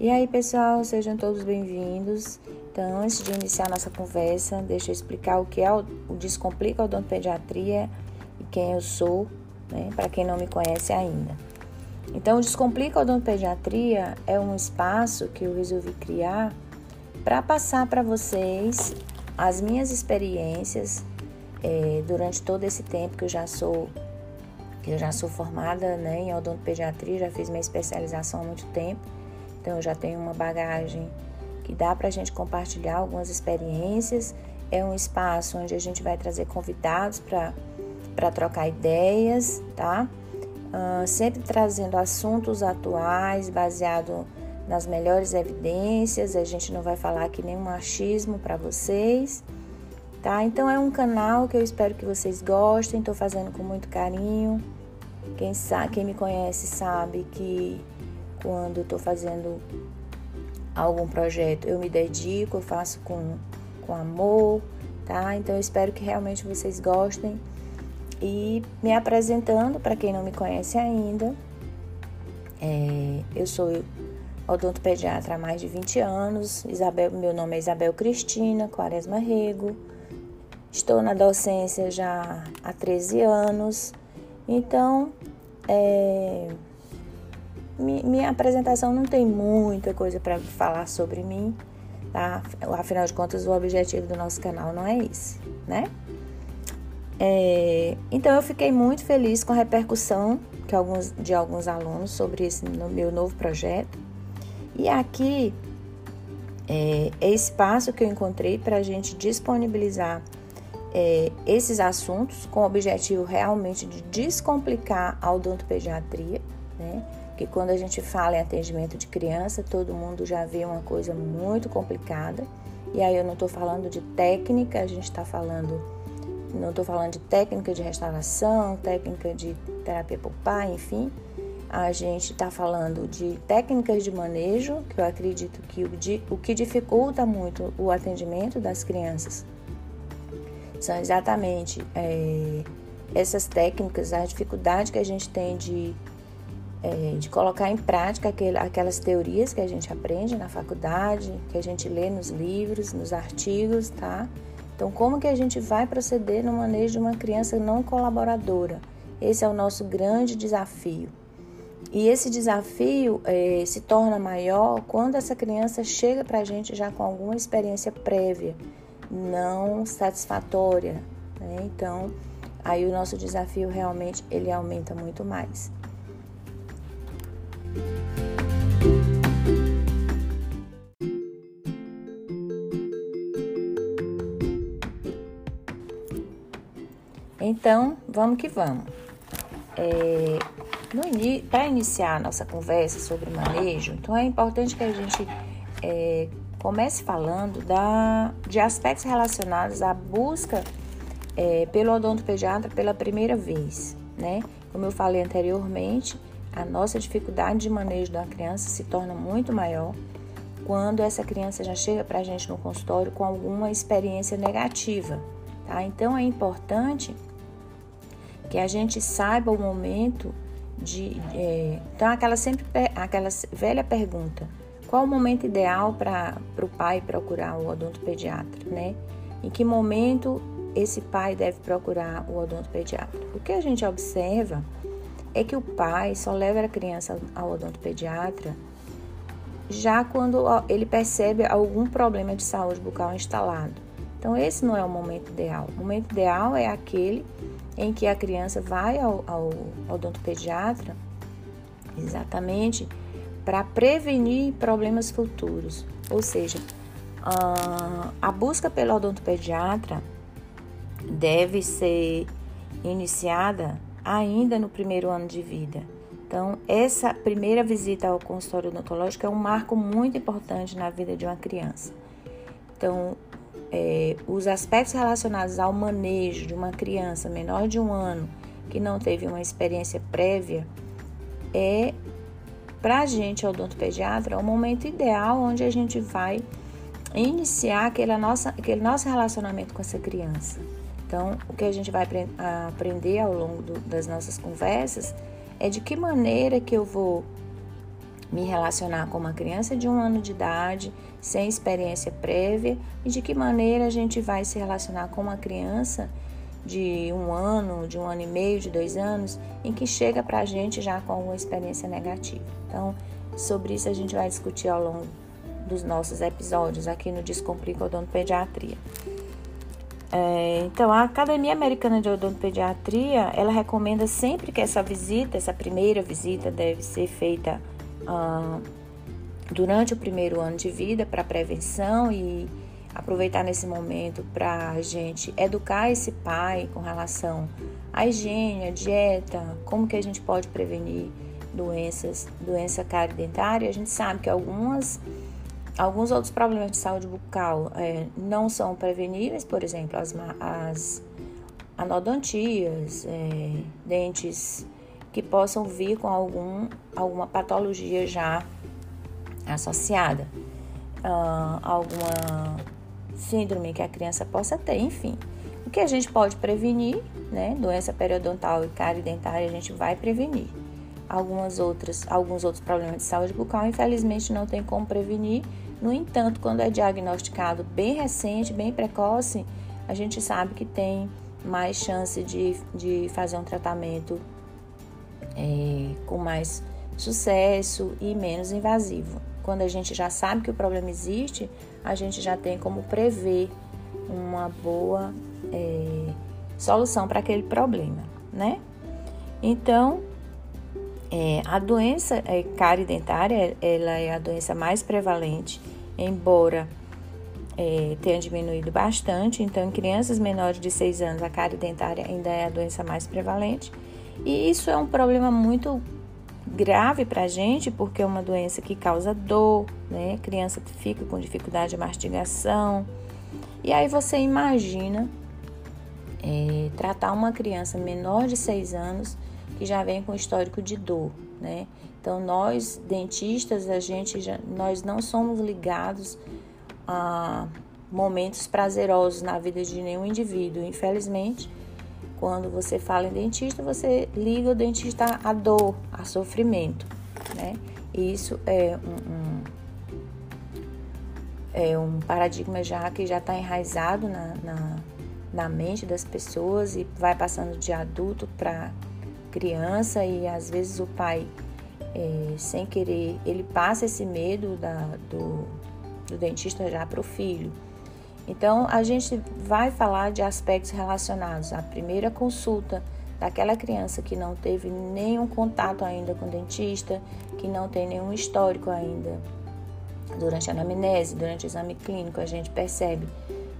E aí, pessoal, sejam todos bem-vindos. Então, antes de iniciar nossa conversa, deixa eu explicar o que é o Descomplica Odontopediatria e quem eu sou, né, para quem não me conhece ainda. Então, o Descomplica Odontopediatria é um espaço que eu resolvi criar para passar para vocês as minhas experiências é, durante todo esse tempo que eu já sou que eu já sou formada né, em odontopediatria, já fiz minha especialização há muito tempo então eu já tenho uma bagagem que dá para a gente compartilhar algumas experiências. É um espaço onde a gente vai trazer convidados para trocar ideias, tá? Uh, sempre trazendo assuntos atuais, baseado nas melhores evidências. A gente não vai falar aqui nenhum machismo para vocês, tá? Então é um canal que eu espero que vocês gostem. Estou fazendo com muito carinho. Quem sabe, quem me conhece sabe que quando estou fazendo algum projeto, eu me dedico, eu faço com, com amor, tá? Então eu espero que realmente vocês gostem. E me apresentando, para quem não me conhece ainda, é, eu sou odontopediatra há mais de 20 anos. Isabel, meu nome é Isabel Cristina Quaresma Rego. Estou na docência já há 13 anos. Então, é, minha apresentação não tem muita coisa para falar sobre mim, tá? Afinal de contas, o objetivo do nosso canal não é esse, né? É, então eu fiquei muito feliz com a repercussão que alguns, de alguns alunos sobre esse meu novo projeto. E aqui é, é espaço que eu encontrei para a gente disponibilizar é, esses assuntos com o objetivo realmente de descomplicar a odontopediatria, né? Porque quando a gente fala em atendimento de criança, todo mundo já vê uma coisa muito complicada. E aí eu não estou falando de técnica, a gente está falando, não estou falando de técnica de restauração, técnica de terapia pulpar, enfim. A gente está falando de técnicas de manejo, que eu acredito que o, o que dificulta muito o atendimento das crianças são exatamente é, essas técnicas, a dificuldade que a gente tem de é, de colocar em prática aquelas teorias que a gente aprende na faculdade, que a gente lê nos livros, nos artigos, tá? Então, como que a gente vai proceder no manejo de uma criança não colaboradora? Esse é o nosso grande desafio. E esse desafio é, se torna maior quando essa criança chega para a gente já com alguma experiência prévia, não satisfatória. Né? Então, aí o nosso desafio realmente ele aumenta muito mais. Então, vamos que vamos. É, Para iniciar a nossa conversa sobre manejo, então é importante que a gente é, comece falando da, de aspectos relacionados à busca é, pelo odontopediatra pela primeira vez, né? Como eu falei anteriormente, a nossa dificuldade de manejo da criança se torna muito maior quando essa criança já chega para a gente no consultório com alguma experiência negativa, tá? Então é importante que a gente saiba o momento de. É, então, aquela sempre aquela velha pergunta: qual o momento ideal para o pai procurar o odontopediatra, né? Em que momento esse pai deve procurar o odontopediatra? O que a gente observa é que o pai só leva a criança ao odontopediatra já quando ele percebe algum problema de saúde bucal instalado. Então, esse não é o momento ideal. O momento ideal é aquele em que a criança vai ao, ao odontopediatra exatamente para prevenir problemas futuros. Ou seja, a busca pelo odontopediatra deve ser iniciada ainda no primeiro ano de vida. Então, essa primeira visita ao consultório odontológico é um marco muito importante na vida de uma criança. Então, é, os aspectos relacionados ao manejo de uma criança menor de um ano que não teve uma experiência prévia é para a gente, odontopediatra, o momento ideal onde a gente vai iniciar aquele, nossa, aquele nosso relacionamento com essa criança. Então, o que a gente vai aprender ao longo do, das nossas conversas é de que maneira que eu vou me relacionar com uma criança de um ano de idade, sem experiência prévia, e de que maneira a gente vai se relacionar com uma criança de um ano, de um ano e meio, de dois anos, em que chega para a gente já com alguma experiência negativa. Então, sobre isso a gente vai discutir ao longo dos nossos episódios aqui no Descomplica Odontopediatria. É, então, a Academia Americana de Odontopediatria, ela recomenda sempre que essa visita, essa primeira visita, deve ser feita ah, durante o primeiro ano de vida para prevenção e aproveitar nesse momento para a gente educar esse pai com relação à higiene, à dieta, como que a gente pode prevenir doenças, doença dentária. A gente sabe que algumas Alguns outros problemas de saúde bucal é, não são preveníveis, por exemplo, as, as anodontias, é, dentes que possam vir com algum, alguma patologia já associada, uh, alguma síndrome que a criança possa ter, enfim. O que a gente pode prevenir, né? Doença periodontal e cárie dentária, a gente vai prevenir. Algumas outras, alguns outros problemas de saúde bucal, infelizmente, não tem como prevenir no entanto, quando é diagnosticado bem recente, bem precoce, a gente sabe que tem mais chance de, de fazer um tratamento é, com mais sucesso e menos invasivo. Quando a gente já sabe que o problema existe, a gente já tem como prever uma boa é, solução para aquele problema, né? Então, é, a doença é, cárie dentária, ela é a doença mais prevalente, embora é, tenha diminuído bastante. Então, em crianças menores de 6 anos, a cárie dentária ainda é a doença mais prevalente. E isso é um problema muito grave para a gente, porque é uma doença que causa dor, né? A criança fica com dificuldade de mastigação. E aí você imagina é, tratar uma criança menor de 6 anos que já vem com histórico de dor, né? Então nós dentistas, a gente já, nós não somos ligados a momentos prazerosos na vida de nenhum indivíduo, infelizmente. Quando você fala em dentista, você liga o dentista à dor, a sofrimento, né? E isso é um, um é um paradigma já que já está enraizado na, na, na mente das pessoas e vai passando de adulto para criança e às vezes o pai, é, sem querer, ele passa esse medo da, do, do dentista já para o filho. Então, a gente vai falar de aspectos relacionados à primeira consulta daquela criança que não teve nenhum contato ainda com o dentista, que não tem nenhum histórico ainda. Durante a anamnese, durante o exame clínico, a gente percebe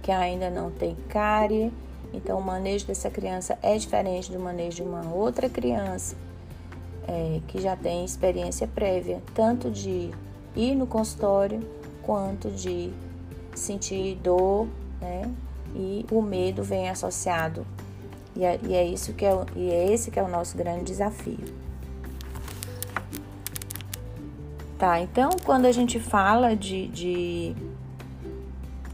que ainda não tem cárie, então, o manejo dessa criança é diferente do manejo de uma outra criança é, que já tem experiência prévia, tanto de ir no consultório quanto de sentir dor, né? E o medo vem associado. E é, e é isso que é, e é esse que é o nosso grande desafio. Tá, então quando a gente fala de, de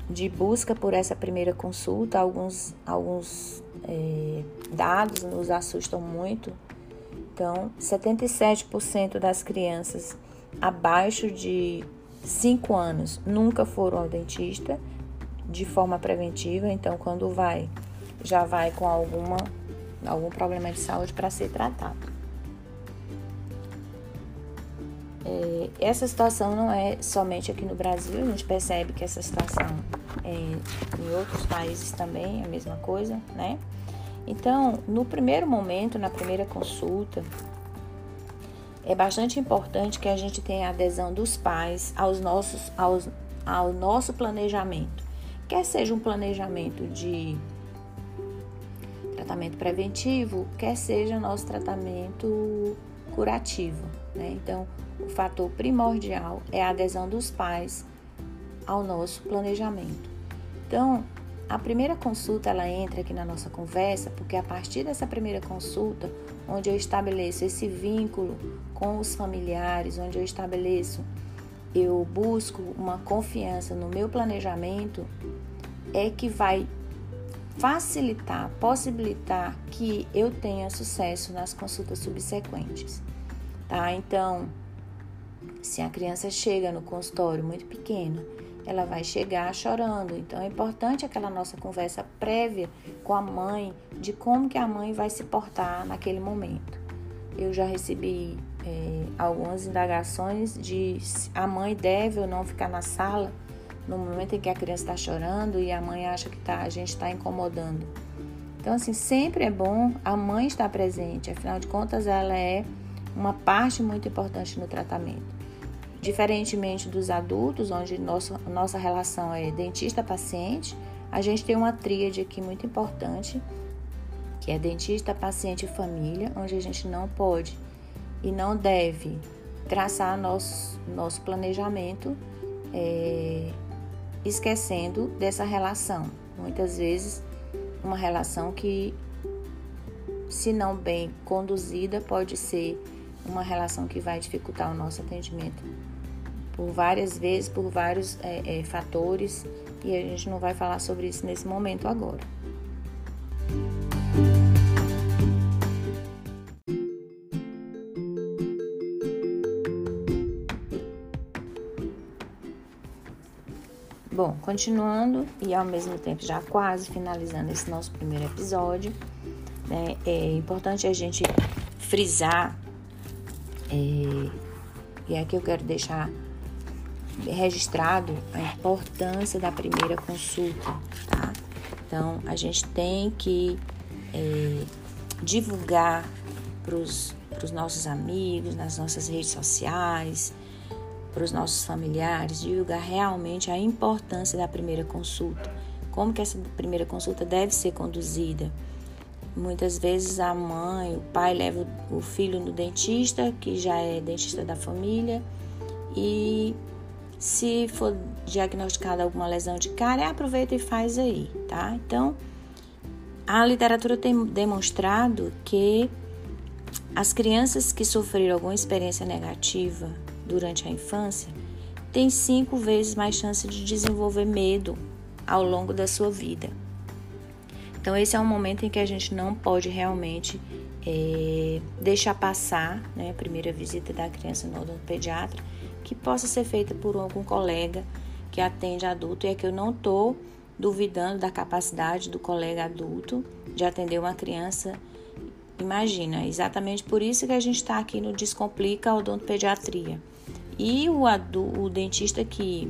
de busca por essa primeira consulta, alguns, alguns é, dados nos assustam muito. Então, 77% das crianças abaixo de 5 anos nunca foram ao dentista de forma preventiva. Então, quando vai, já vai com alguma, algum problema de saúde para ser tratado. É, essa situação não é somente aqui no Brasil, a gente percebe que essa situação é, em outros países também é a mesma coisa, né? Então, no primeiro momento, na primeira consulta, é bastante importante que a gente tenha adesão dos pais aos nossos, aos, ao nosso planejamento. Quer seja um planejamento de tratamento preventivo, quer seja nosso tratamento curativo. Né? Então, o fator primordial é a adesão dos pais ao nosso planejamento. Então, a primeira consulta ela entra aqui na nossa conversa porque a partir dessa primeira consulta, onde eu estabeleço esse vínculo com os familiares, onde eu estabeleço, eu busco uma confiança no meu planejamento, é que vai facilitar, possibilitar que eu tenha sucesso nas consultas subsequentes, tá? Então, Se a criança chega no consultório muito pequena, ela vai chegar chorando. Então é importante aquela nossa conversa prévia com a mãe de como que a mãe vai se portar naquele momento. Eu já recebi é, algumas indagações de se a mãe deve ou não ficar na sala no momento em que a criança está chorando e a mãe acha que tá, a gente está incomodando. Então, assim, sempre é bom a mãe estar presente, afinal de contas, ela é uma parte muito importante no tratamento. Diferentemente dos adultos, onde nosso, nossa relação é dentista-paciente, a gente tem uma tríade aqui muito importante, que é dentista, paciente e família, onde a gente não pode e não deve traçar nosso, nosso planejamento é, esquecendo dessa relação. Muitas vezes, uma relação que, se não bem conduzida, pode ser uma relação que vai dificultar o nosso atendimento por várias vezes, por vários é, é, fatores, e a gente não vai falar sobre isso nesse momento agora. Bom, continuando e ao mesmo tempo já quase finalizando esse nosso primeiro episódio, né, é importante a gente frisar, é, e aqui eu quero deixar registrado a importância da primeira consulta, tá? Então, a gente tem que é, divulgar para os nossos amigos, nas nossas redes sociais, para os nossos familiares, divulgar realmente a importância da primeira consulta, como que essa primeira consulta deve ser conduzida. Muitas vezes a mãe, o pai leva o filho no dentista, que já é dentista da família, e se for diagnosticada alguma lesão de cárie, aproveita e faz aí, tá? Então, a literatura tem demonstrado que as crianças que sofreram alguma experiência negativa durante a infância tem cinco vezes mais chance de desenvolver medo ao longo da sua vida. Então, esse é um momento em que a gente não pode realmente é, deixar passar né, a primeira visita da criança no odontopediatra, que possa ser feita por algum colega que atende adulto, e é que eu não estou duvidando da capacidade do colega adulto de atender uma criança. Imagina, exatamente por isso que a gente está aqui no Descomplica Odontopediatria. E o, o dentista que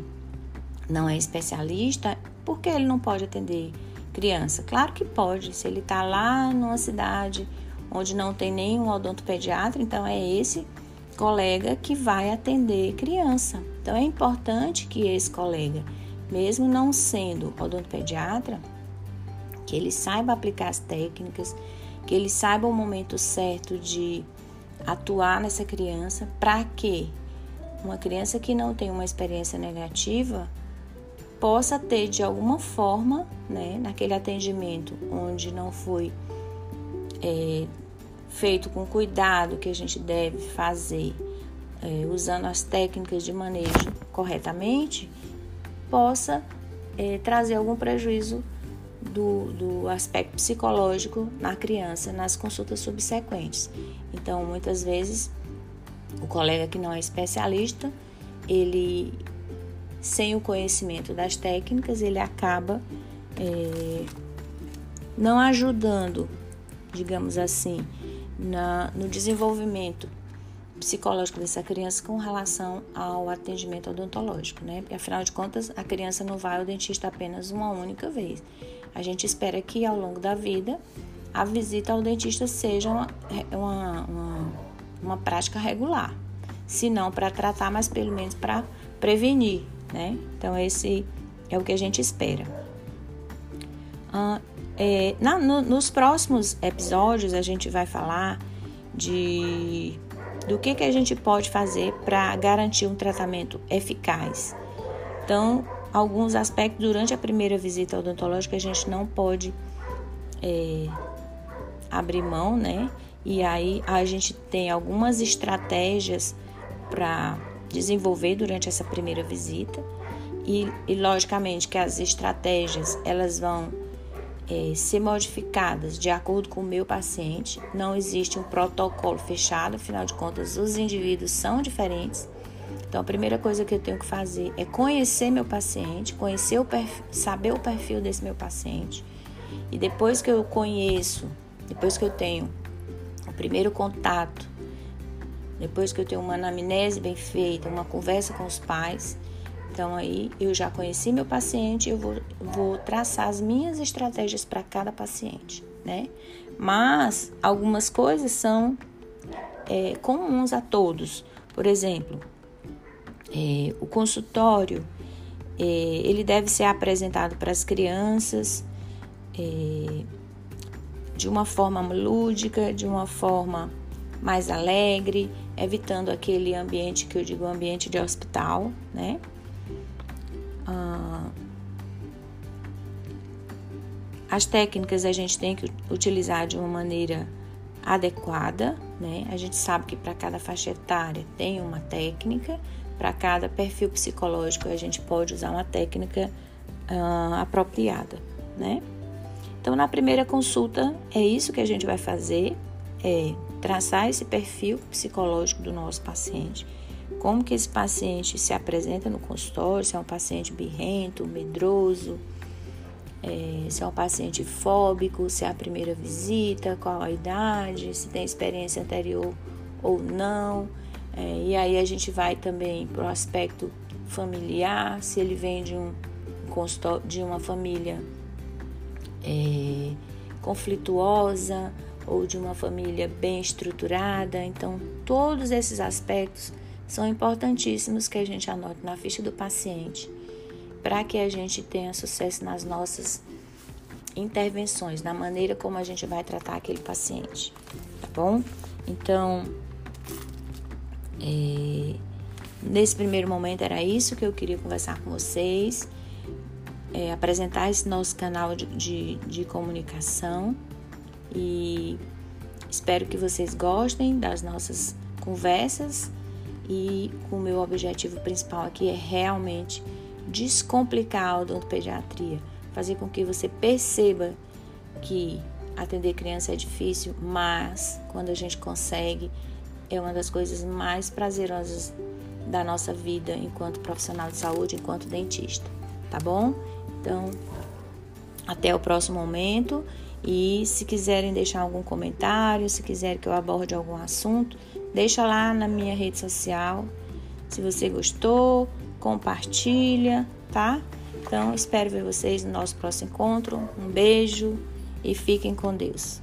não é especialista, por que ele não pode atender criança? Claro que pode, se ele está lá numa cidade onde não tem nenhum odontopediatra, então é esse colega que vai atender criança. Então é importante que esse colega, mesmo não sendo odontopediatra, que ele saiba aplicar as técnicas, que ele saiba o momento certo de atuar nessa criança para que uma criança que não tem uma experiência negativa possa ter de alguma forma, né, naquele atendimento onde não foi é, feito com cuidado que a gente deve fazer, é, usando as técnicas de manejo corretamente, possa é, trazer algum prejuízo do, do aspecto psicológico na criança nas consultas subsequentes. Então, muitas vezes o colega que não é especialista, ele sem o conhecimento das técnicas, ele acaba é, não ajudando, digamos assim, na, no desenvolvimento psicológico dessa criança com relação ao atendimento odontológico, né? Porque afinal de contas, a criança não vai ao dentista apenas uma única vez. A gente espera que ao longo da vida a visita ao dentista seja uma, uma, uma uma prática regular. Se não para tratar, mas pelo menos para prevenir, né? Então, esse é o que a gente espera. É, na, no, nos próximos episódios, a gente vai falar de do que, que a gente pode fazer para garantir um tratamento eficaz. Então, alguns aspectos durante a primeira visita odontológica a gente não pode é, abrir mão, né? E aí a gente tem algumas estratégias para desenvolver durante essa primeira visita. E, e, logicamente que as estratégias elas vão é, ser modificadas de acordo com o meu paciente. Não existe um protocolo fechado, afinal de contas, os indivíduos são diferentes. Então, a primeira coisa que eu tenho que fazer é conhecer meu paciente, conhecer o perfil, saber o perfil desse meu paciente. E depois que eu conheço, depois que eu tenho o primeiro contato, depois que eu tenho uma anamnese bem feita, uma conversa com os pais, então aí eu já conheci meu paciente, eu vou, vou traçar as minhas estratégias para cada paciente, né? Mas algumas coisas são é, comuns a todos. Por exemplo, é, o consultório é, ele deve ser apresentado para as crianças é, de uma forma lúdica, de uma forma mais alegre, evitando aquele ambiente que eu digo ambiente de hospital, né? Ah, as técnicas a gente tem que utilizar de uma maneira adequada, né? A gente sabe que para cada faixa etária tem uma técnica, para cada perfil psicológico a gente pode usar uma técnica uh, apropriada, né? Então, na primeira consulta, é isso que a gente vai fazer, é traçar esse perfil psicológico do nosso paciente, como que esse paciente se apresenta no consultório, se é um paciente birrento, medroso, é, se é um paciente fóbico, se é a primeira visita, qual a idade, se tem experiência anterior ou não. É, e aí a gente vai também para o aspecto familiar, se ele vem de um de uma família é, conflituosa ou de uma família bem estruturada. Então, todos esses aspectos são importantíssimos que a gente anote na ficha do paciente para que a gente tenha sucesso nas nossas intervenções, na maneira como a gente vai tratar aquele paciente, tá bom? Então, é, nesse primeiro momento era isso que eu queria conversar com vocês, é, apresentar esse nosso canal de, de, de comunicação e espero que vocês gostem das nossas conversas e o meu objetivo principal aqui é realmente descomplicar a odontopediatria, fazer com que você perceba que atender criança é difícil, mas quando a gente consegue, é uma das coisas mais prazerosas da nossa vida enquanto profissional de saúde, enquanto dentista, tá bom? Então, até o próximo momento. E se quiserem deixar algum comentário, se quiserem que eu aborde algum assunto, deixa lá na minha rede social. Se você gostou, compartilha, tá? Então, espero ver vocês no nosso próximo encontro. Um beijo e fiquem com Deus.